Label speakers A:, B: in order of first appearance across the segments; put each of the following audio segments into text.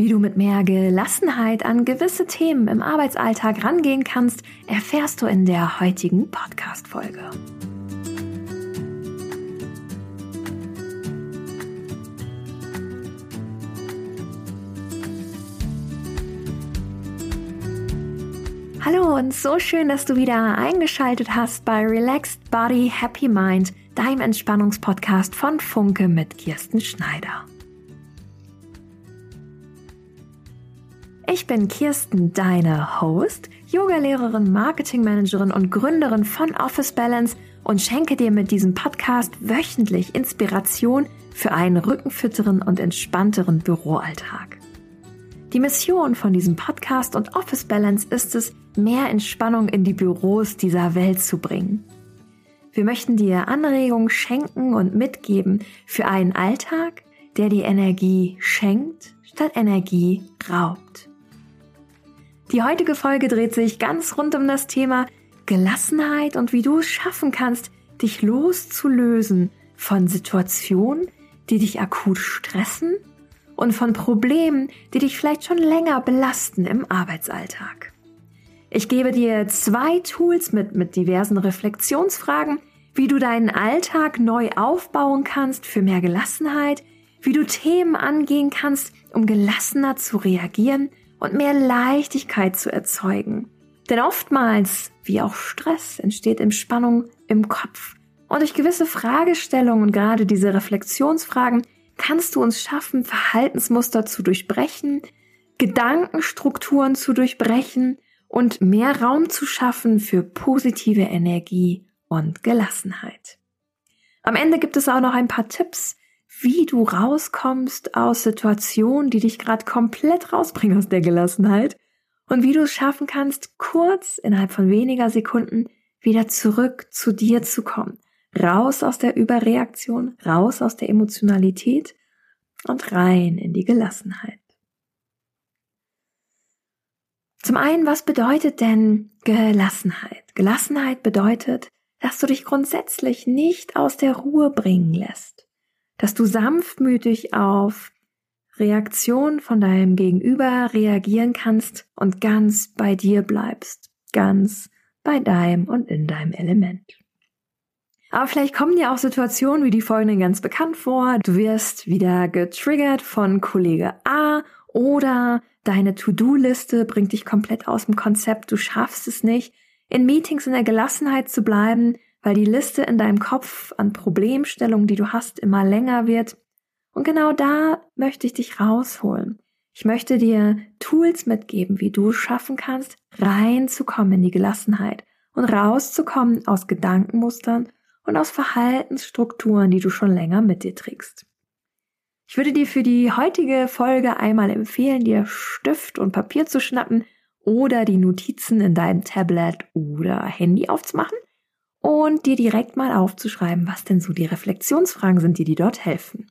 A: Wie du mit mehr Gelassenheit an gewisse Themen im Arbeitsalltag rangehen kannst, erfährst du in der heutigen Podcast-Folge. Hallo und so schön, dass du wieder eingeschaltet hast bei Relaxed Body Happy Mind, deinem Entspannungspodcast von Funke mit Kirsten Schneider. Ich bin Kirsten, deine Host, Yogalehrerin, Marketingmanagerin und Gründerin von Office Balance und schenke dir mit diesem Podcast wöchentlich Inspiration für einen rückenfitteren und entspannteren Büroalltag. Die Mission von diesem Podcast und Office Balance ist es, mehr Entspannung in die Büros dieser Welt zu bringen. Wir möchten dir Anregungen schenken und mitgeben für einen Alltag, der die Energie schenkt, statt Energie raubt. Die heutige Folge dreht sich ganz rund um das Thema Gelassenheit und wie du es schaffen kannst, dich loszulösen von Situationen, die dich akut stressen und von Problemen, die dich vielleicht schon länger belasten im Arbeitsalltag. Ich gebe dir zwei Tools mit, mit diversen Reflexionsfragen, wie du deinen Alltag neu aufbauen kannst für mehr Gelassenheit, wie du Themen angehen kannst, um gelassener zu reagieren und mehr Leichtigkeit zu erzeugen. Denn oftmals, wie auch Stress, entsteht Entspannung im Kopf. Und durch gewisse Fragestellungen und gerade diese Reflexionsfragen kannst du uns schaffen, Verhaltensmuster zu durchbrechen, Gedankenstrukturen zu durchbrechen und mehr Raum zu schaffen für positive Energie und Gelassenheit. Am Ende gibt es auch noch ein paar Tipps, wie du rauskommst aus Situationen, die dich gerade komplett rausbringen aus der Gelassenheit und wie du es schaffen kannst, kurz innerhalb von weniger Sekunden wieder zurück zu dir zu kommen. Raus aus der Überreaktion, raus aus der Emotionalität und rein in die Gelassenheit. Zum einen, was bedeutet denn Gelassenheit? Gelassenheit bedeutet, dass du dich grundsätzlich nicht aus der Ruhe bringen lässt dass du sanftmütig auf Reaktion von deinem Gegenüber reagieren kannst und ganz bei dir bleibst, ganz bei deinem und in deinem Element. Aber vielleicht kommen dir auch Situationen wie die folgenden ganz bekannt vor. Du wirst wieder getriggert von Kollege A oder deine To-Do-Liste bringt dich komplett aus dem Konzept. Du schaffst es nicht, in Meetings in der Gelassenheit zu bleiben, weil die Liste in deinem Kopf an Problemstellungen, die du hast, immer länger wird. Und genau da möchte ich dich rausholen. Ich möchte dir Tools mitgeben, wie du es schaffen kannst, reinzukommen in die Gelassenheit und rauszukommen aus Gedankenmustern und aus Verhaltensstrukturen, die du schon länger mit dir trägst. Ich würde dir für die heutige Folge einmal empfehlen, dir Stift und Papier zu schnappen oder die Notizen in deinem Tablet oder Handy aufzumachen und dir direkt mal aufzuschreiben, was denn so die Reflexionsfragen sind, die dir dort helfen.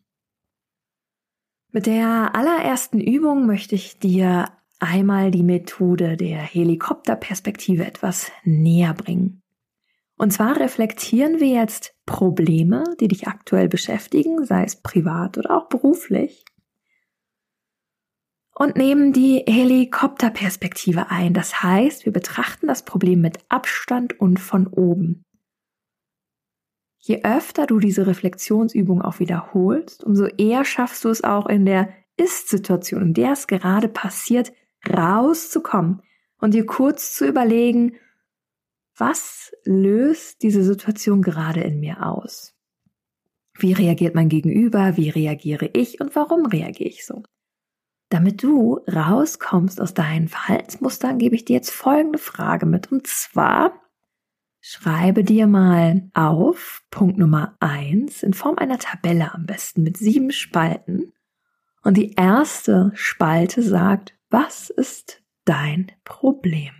A: Mit der allerersten Übung möchte ich dir einmal die Methode der Helikopterperspektive etwas näher bringen. Und zwar reflektieren wir jetzt Probleme, die dich aktuell beschäftigen, sei es privat oder auch beruflich, und nehmen die Helikopterperspektive ein. Das heißt, wir betrachten das Problem mit Abstand und von oben. Je öfter du diese Reflexionsübung auch wiederholst, umso eher schaffst du es auch in der Ist-Situation, in der es gerade passiert, rauszukommen und dir kurz zu überlegen, was löst diese Situation gerade in mir aus? Wie reagiert mein Gegenüber? Wie reagiere ich? Und warum reagiere ich so? Damit du rauskommst aus deinen Verhaltensmustern, gebe ich dir jetzt folgende Frage mit. Und zwar, Schreibe dir mal auf Punkt Nummer eins in Form einer Tabelle am besten mit sieben Spalten. Und die erste Spalte sagt, was ist dein Problem?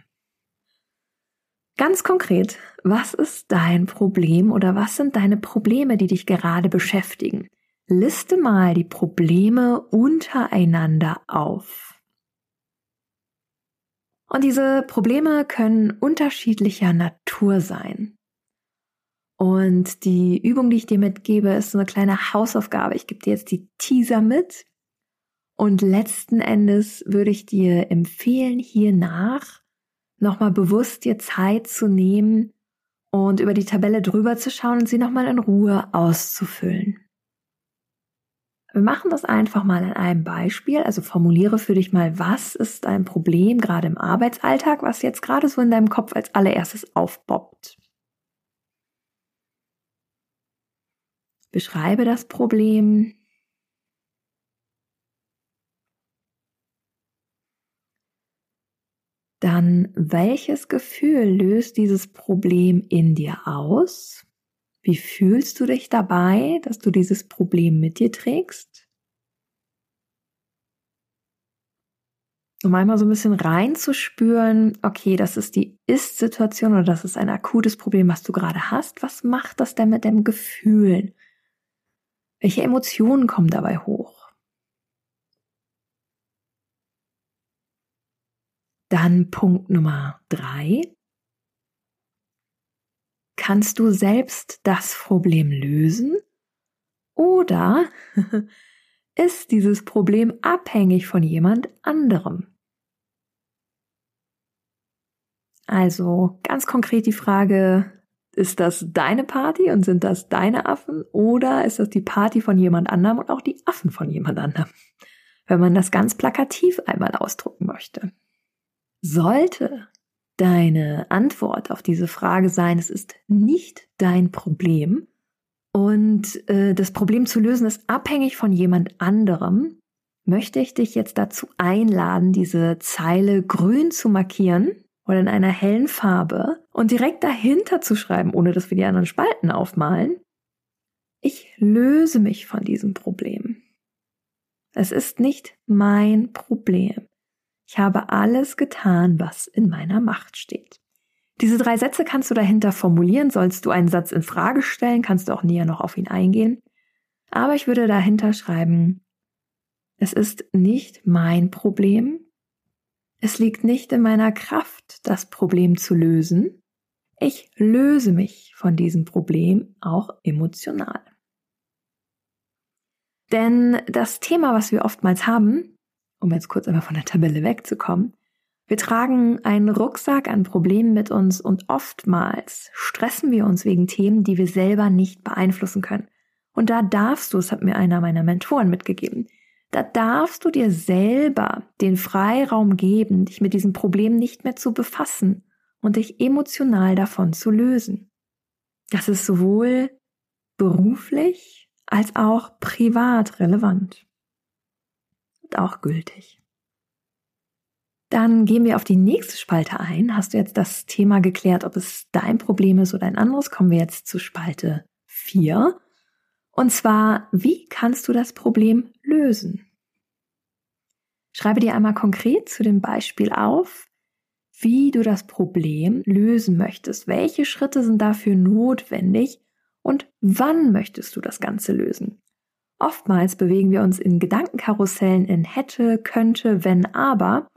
A: Ganz konkret, was ist dein Problem oder was sind deine Probleme, die dich gerade beschäftigen? Liste mal die Probleme untereinander auf. Und diese Probleme können unterschiedlicher Natur sein. Und die Übung, die ich dir mitgebe, ist so eine kleine Hausaufgabe. Ich gebe dir jetzt die Teaser mit. Und letzten Endes würde ich dir empfehlen, hiernach nochmal bewusst dir Zeit zu nehmen und über die Tabelle drüber zu schauen und sie nochmal in Ruhe auszufüllen. Wir machen das einfach mal an einem Beispiel. Also formuliere für dich mal, was ist ein Problem gerade im Arbeitsalltag, was jetzt gerade so in deinem Kopf als allererstes aufboppt. Beschreibe das Problem. Dann, welches Gefühl löst dieses Problem in dir aus? Wie fühlst du dich dabei, dass du dieses Problem mit dir trägst? Um einmal so ein bisschen reinzuspüren, okay, das ist die Ist-Situation oder das ist ein akutes Problem, was du gerade hast. Was macht das denn mit dem Gefühl? Welche Emotionen kommen dabei hoch? Dann Punkt Nummer drei. Kannst du selbst das Problem lösen? Oder ist dieses Problem abhängig von jemand anderem? Also ganz konkret die Frage, ist das deine Party und sind das deine Affen oder ist das die Party von jemand anderem und auch die Affen von jemand anderem? Wenn man das ganz plakativ einmal ausdrucken möchte. Sollte deine Antwort auf diese Frage sein, es ist nicht dein Problem und äh, das Problem zu lösen ist abhängig von jemand anderem, möchte ich dich jetzt dazu einladen, diese Zeile grün zu markieren oder in einer hellen Farbe und direkt dahinter zu schreiben, ohne dass wir die anderen Spalten aufmalen. Ich löse mich von diesem Problem. Es ist nicht mein Problem. Ich habe alles getan, was in meiner Macht steht. Diese drei Sätze kannst du dahinter formulieren. Sollst du einen Satz in Frage stellen, kannst du auch näher noch auf ihn eingehen. Aber ich würde dahinter schreiben, es ist nicht mein Problem. Es liegt nicht in meiner Kraft, das Problem zu lösen. Ich löse mich von diesem Problem auch emotional. Denn das Thema, was wir oftmals haben, um jetzt kurz einmal von der Tabelle wegzukommen, wir tragen einen Rucksack an Problemen mit uns und oftmals stressen wir uns wegen Themen, die wir selber nicht beeinflussen können. Und da darfst du, es hat mir einer meiner Mentoren mitgegeben, da darfst du dir selber den Freiraum geben, dich mit diesem Problem nicht mehr zu befassen und dich emotional davon zu lösen. Das ist sowohl beruflich als auch privat relevant auch gültig. Dann gehen wir auf die nächste Spalte ein. Hast du jetzt das Thema geklärt, ob es dein Problem ist oder ein anderes? Kommen wir jetzt zu Spalte 4. Und zwar, wie kannst du das Problem lösen? Schreibe dir einmal konkret zu dem Beispiel auf, wie du das Problem lösen möchtest. Welche Schritte sind dafür notwendig und wann möchtest du das Ganze lösen? Oftmals bewegen wir uns in Gedankenkarussellen in hätte, könnte, wenn, aber.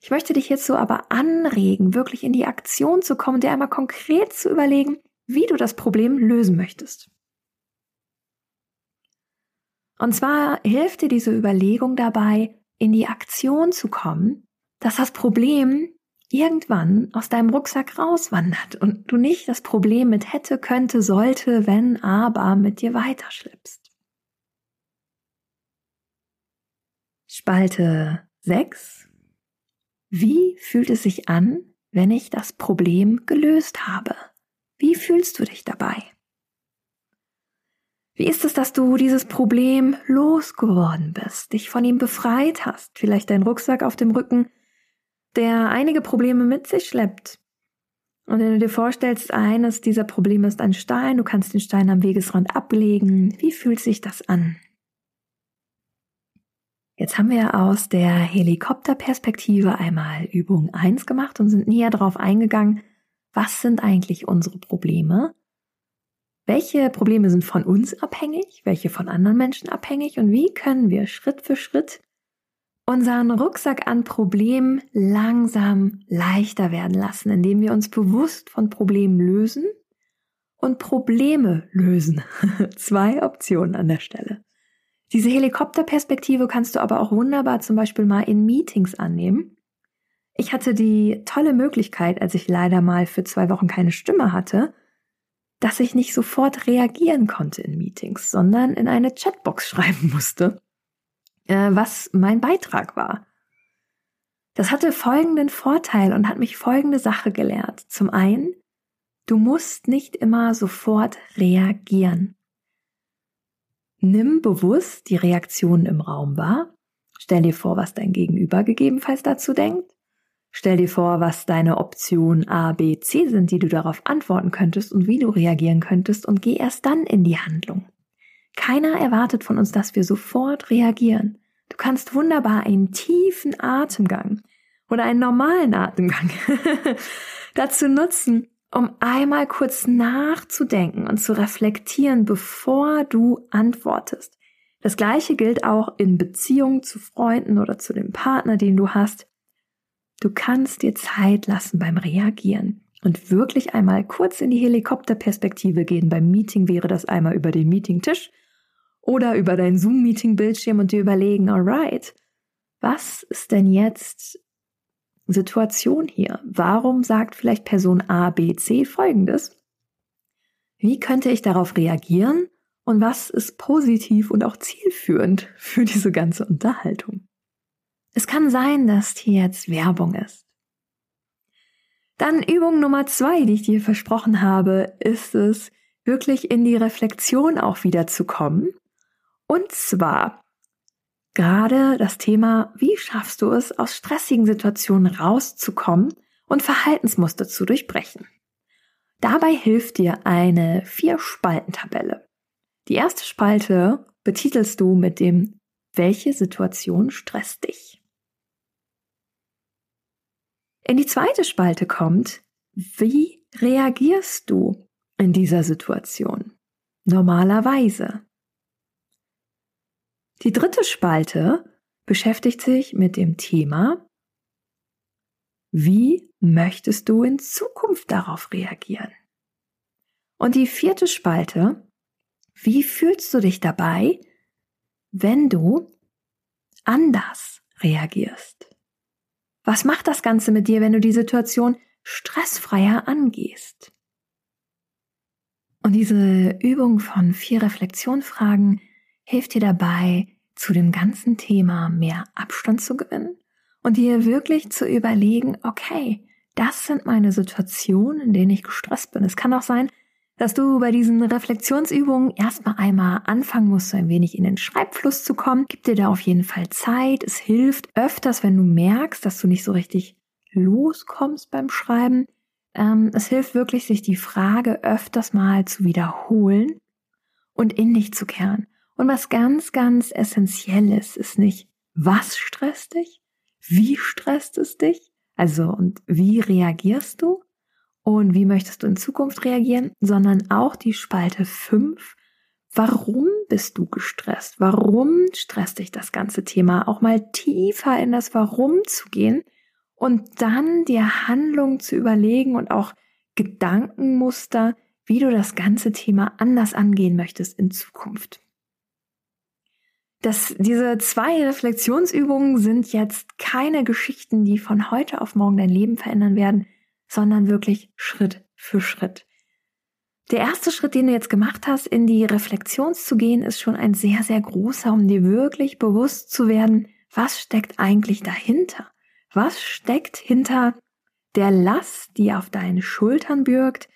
A: Ich möchte dich so aber anregen, wirklich in die Aktion zu kommen, dir einmal konkret zu überlegen, wie du das Problem lösen möchtest. Und zwar hilft dir diese Überlegung dabei, in die Aktion zu kommen, dass das Problem irgendwann aus deinem Rucksack rauswandert und du nicht das Problem mit hätte, könnte, sollte, wenn, aber mit dir weiterschleppst. Spalte 6. Wie fühlt es sich an, wenn ich das Problem gelöst habe? Wie fühlst du dich dabei? Wie ist es, dass du dieses Problem losgeworden bist, dich von ihm befreit hast, vielleicht dein Rucksack auf dem Rücken, der einige Probleme mit sich schleppt? Und wenn du dir vorstellst, eines dieser Probleme ist ein Stein, du kannst den Stein am Wegesrand ablegen, wie fühlt sich das an? Jetzt haben wir aus der Helikopterperspektive einmal Übung 1 gemacht und sind näher darauf eingegangen, was sind eigentlich unsere Probleme? Welche Probleme sind von uns abhängig? Welche von anderen Menschen abhängig? Und wie können wir Schritt für Schritt unseren Rucksack an Problemen langsam leichter werden lassen, indem wir uns bewusst von Problemen lösen und Probleme lösen? Zwei Optionen an der Stelle. Diese Helikopterperspektive kannst du aber auch wunderbar zum Beispiel mal in Meetings annehmen. Ich hatte die tolle Möglichkeit, als ich leider mal für zwei Wochen keine Stimme hatte, dass ich nicht sofort reagieren konnte in Meetings, sondern in eine Chatbox schreiben musste, äh, was mein Beitrag war. Das hatte folgenden Vorteil und hat mich folgende Sache gelehrt. Zum einen, du musst nicht immer sofort reagieren. Nimm bewusst die Reaktionen im Raum wahr. Stell dir vor, was dein Gegenüber gegebenenfalls dazu denkt. Stell dir vor, was deine Optionen A, B, C sind, die du darauf antworten könntest und wie du reagieren könntest und geh erst dann in die Handlung. Keiner erwartet von uns, dass wir sofort reagieren. Du kannst wunderbar einen tiefen Atemgang oder einen normalen Atemgang dazu nutzen, um einmal kurz nachzudenken und zu reflektieren, bevor du antwortest. Das gleiche gilt auch in Beziehungen zu Freunden oder zu dem Partner, den du hast. Du kannst dir Zeit lassen beim Reagieren und wirklich einmal kurz in die Helikopterperspektive gehen. Beim Meeting wäre das einmal über den Meetingtisch oder über dein Zoom-Meeting-Bildschirm und dir überlegen, alright, was ist denn jetzt Situation hier? Warum sagt vielleicht Person A, B, C folgendes? Wie könnte ich darauf reagieren? Und was ist positiv und auch zielführend für diese ganze Unterhaltung? Es kann sein, dass hier jetzt Werbung ist. Dann Übung Nummer zwei, die ich dir versprochen habe, ist es, wirklich in die Reflexion auch wieder zu kommen. Und zwar Gerade das Thema, wie schaffst du es, aus stressigen Situationen rauszukommen und Verhaltensmuster zu durchbrechen. Dabei hilft dir eine Vier-Spalten-Tabelle. Die erste Spalte betitelst du mit dem Welche Situation stresst dich? In die zweite Spalte kommt Wie reagierst du in dieser Situation? Normalerweise. Die dritte Spalte beschäftigt sich mit dem Thema, wie möchtest du in Zukunft darauf reagieren? Und die vierte Spalte, wie fühlst du dich dabei, wenn du anders reagierst? Was macht das Ganze mit dir, wenn du die Situation stressfreier angehst? Und diese Übung von vier Reflexionfragen hilft dir dabei, zu dem ganzen Thema mehr Abstand zu gewinnen und dir wirklich zu überlegen, okay, das sind meine Situationen, in denen ich gestresst bin. Es kann auch sein, dass du bei diesen Reflexionsübungen erstmal einmal anfangen musst, so ein wenig in den Schreibfluss zu kommen. Gib dir da auf jeden Fall Zeit. Es hilft öfters, wenn du merkst, dass du nicht so richtig loskommst beim Schreiben. Ähm, es hilft wirklich, sich die Frage öfters mal zu wiederholen und in dich zu kehren. Und was ganz, ganz essentiell ist, ist nicht, was stresst dich? Wie stresst es dich? Also, und wie reagierst du? Und wie möchtest du in Zukunft reagieren? Sondern auch die Spalte 5. Warum bist du gestresst? Warum stresst dich das ganze Thema? Auch mal tiefer in das Warum zu gehen und dann dir Handlungen zu überlegen und auch Gedankenmuster, wie du das ganze Thema anders angehen möchtest in Zukunft dass diese zwei Reflexionsübungen sind jetzt keine Geschichten, die von heute auf morgen dein Leben verändern werden, sondern wirklich Schritt für Schritt. Der erste Schritt, den du jetzt gemacht hast, in die Reflexion zu gehen, ist schon ein sehr, sehr großer, um dir wirklich bewusst zu werden, was steckt eigentlich dahinter? Was steckt hinter der Last, die auf deinen Schultern bürgt,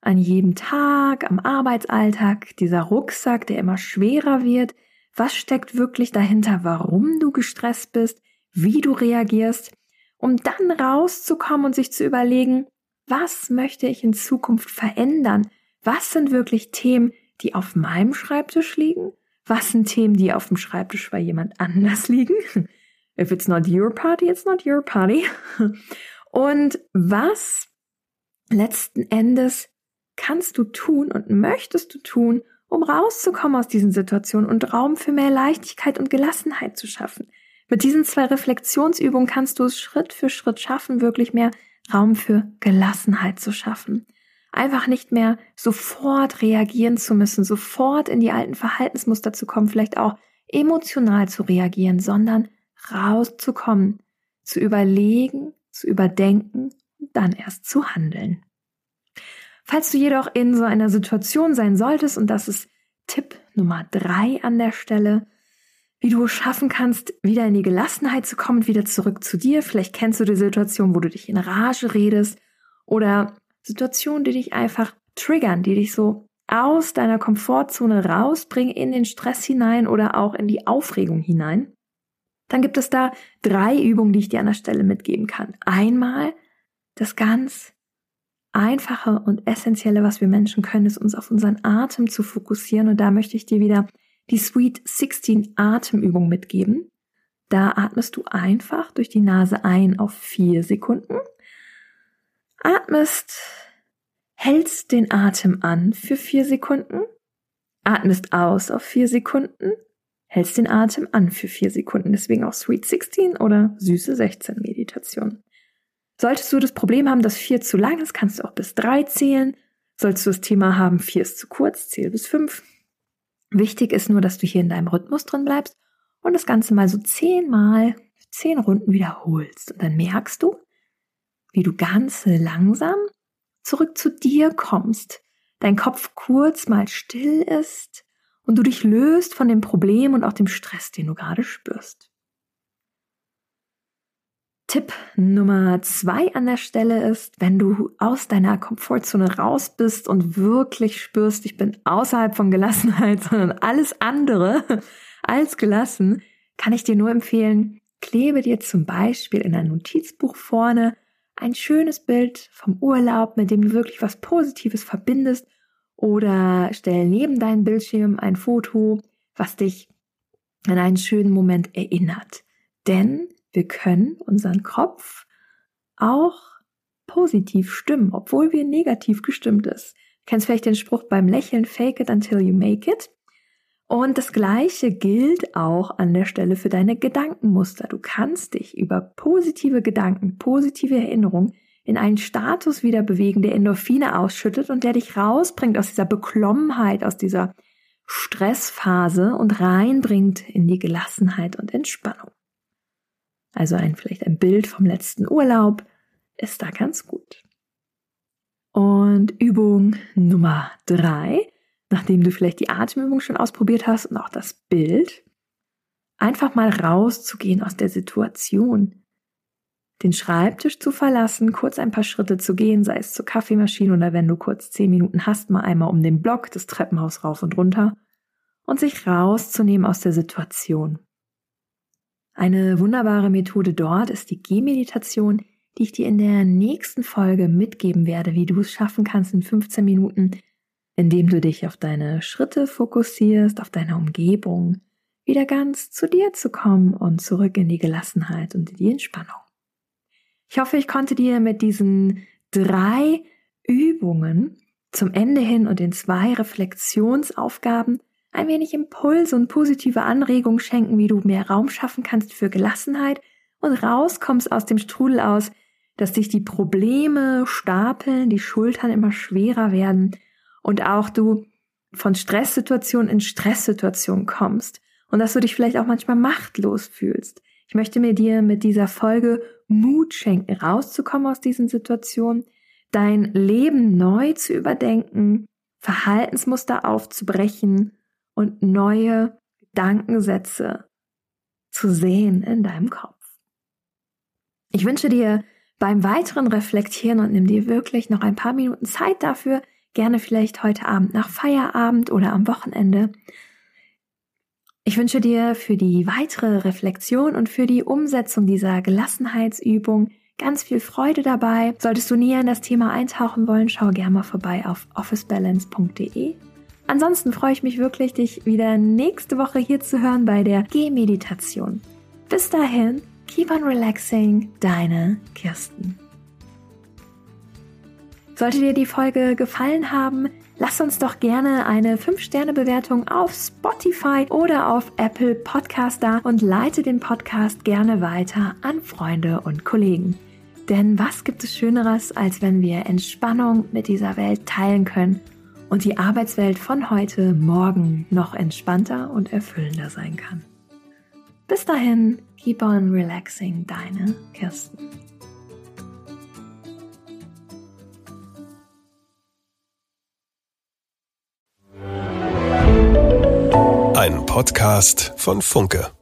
A: an jedem Tag, am Arbeitsalltag, dieser Rucksack, der immer schwerer wird, was steckt wirklich dahinter, warum du gestresst bist, wie du reagierst, um dann rauszukommen und sich zu überlegen, was möchte ich in Zukunft verändern? Was sind wirklich Themen, die auf meinem Schreibtisch liegen? Was sind Themen, die auf dem Schreibtisch bei jemand anders liegen? If it's not your party, it's not your party. Und was letzten Endes kannst du tun und möchtest du tun, um rauszukommen aus diesen Situationen und Raum für mehr Leichtigkeit und Gelassenheit zu schaffen. Mit diesen zwei Reflexionsübungen kannst du es Schritt für Schritt schaffen, wirklich mehr Raum für Gelassenheit zu schaffen. Einfach nicht mehr sofort reagieren zu müssen, sofort in die alten Verhaltensmuster zu kommen, vielleicht auch emotional zu reagieren, sondern rauszukommen, zu überlegen, zu überdenken und dann erst zu handeln. Falls du jedoch in so einer Situation sein solltest, und das ist Tipp Nummer drei an der Stelle, wie du schaffen kannst, wieder in die Gelassenheit zu kommen, wieder zurück zu dir. Vielleicht kennst du die Situation, wo du dich in Rage redest oder Situationen, die dich einfach triggern, die dich so aus deiner Komfortzone rausbringen, in den Stress hinein oder auch in die Aufregung hinein. Dann gibt es da drei Übungen, die ich dir an der Stelle mitgeben kann. Einmal das ganz Einfache und Essentielle, was wir Menschen können, ist uns auf unseren Atem zu fokussieren. Und da möchte ich dir wieder die Sweet 16 Atemübung mitgeben. Da atmest du einfach durch die Nase ein auf vier Sekunden, atmest, hältst den Atem an für vier Sekunden, atmest aus auf vier Sekunden, hältst den Atem an für vier Sekunden. Deswegen auch Sweet 16 oder süße 16 Meditation. Solltest du das Problem haben, dass vier zu lang ist, kannst du auch bis drei zählen. Solltest du das Thema haben, vier ist zu kurz, zähl bis fünf. Wichtig ist nur, dass du hier in deinem Rhythmus drin bleibst und das Ganze mal so zehnmal, zehn Runden wiederholst. Und dann merkst du, wie du ganz langsam zurück zu dir kommst, dein Kopf kurz mal still ist und du dich löst von dem Problem und auch dem Stress, den du gerade spürst. Tipp Nummer zwei an der Stelle ist, wenn du aus deiner Komfortzone raus bist und wirklich spürst, ich bin außerhalb von Gelassenheit, sondern alles andere als gelassen, kann ich dir nur empfehlen, klebe dir zum Beispiel in ein Notizbuch vorne ein schönes Bild vom Urlaub, mit dem du wirklich was Positives verbindest oder stell neben deinen Bildschirm ein Foto, was dich an einen schönen Moment erinnert. Denn wir können unseren Kopf auch positiv stimmen, obwohl wir negativ gestimmt ist. Du kennst vielleicht den Spruch beim Lächeln, fake it until you make it. Und das Gleiche gilt auch an der Stelle für deine Gedankenmuster. Du kannst dich über positive Gedanken, positive Erinnerungen in einen Status wieder bewegen, der Endorphine ausschüttet und der dich rausbringt aus dieser Beklommenheit, aus dieser Stressphase und reinbringt in die Gelassenheit und Entspannung. Also ein, vielleicht ein Bild vom letzten Urlaub ist da ganz gut. Und Übung Nummer drei, nachdem du vielleicht die Atemübung schon ausprobiert hast und auch das Bild, einfach mal rauszugehen aus der Situation, den Schreibtisch zu verlassen, kurz ein paar Schritte zu gehen, sei es zur Kaffeemaschine oder wenn du kurz zehn Minuten hast, mal einmal um den Block, das Treppenhaus rauf und runter und sich rauszunehmen aus der Situation. Eine wunderbare Methode dort ist die Gehmeditation, die ich dir in der nächsten Folge mitgeben werde, wie du es schaffen kannst in 15 Minuten, indem du dich auf deine Schritte fokussierst, auf deine Umgebung, wieder ganz zu dir zu kommen und zurück in die Gelassenheit und in die Entspannung. Ich hoffe, ich konnte dir mit diesen drei Übungen zum Ende hin und den zwei Reflexionsaufgaben ein wenig Impuls und positive Anregung schenken, wie du mehr Raum schaffen kannst für Gelassenheit. Und rauskommst aus dem Strudel aus, dass sich die Probleme stapeln, die Schultern immer schwerer werden. Und auch du von Stresssituation in Stresssituation kommst. Und dass du dich vielleicht auch manchmal machtlos fühlst. Ich möchte mir dir mit dieser Folge Mut schenken, rauszukommen aus diesen Situationen, dein Leben neu zu überdenken, Verhaltensmuster aufzubrechen und neue Gedankensätze zu sehen in deinem Kopf. Ich wünsche dir beim weiteren Reflektieren und nimm dir wirklich noch ein paar Minuten Zeit dafür, gerne vielleicht heute Abend nach Feierabend oder am Wochenende. Ich wünsche dir für die weitere Reflexion und für die Umsetzung dieser Gelassenheitsübung ganz viel Freude dabei. Solltest du näher in das Thema eintauchen wollen, schau gerne mal vorbei auf officebalance.de Ansonsten freue ich mich wirklich, dich wieder nächste Woche hier zu hören bei der Gehmeditation. Bis dahin, keep on relaxing, deine Kirsten. Sollte dir die Folge gefallen haben, lass uns doch gerne eine 5-Sterne-Bewertung auf Spotify oder auf Apple Podcast da und leite den Podcast gerne weiter an Freunde und Kollegen. Denn was gibt es Schöneres, als wenn wir Entspannung mit dieser Welt teilen können und die Arbeitswelt von heute morgen noch entspannter und erfüllender sein kann. Bis dahin, keep on relaxing, deine Kirsten.
B: Ein Podcast von Funke.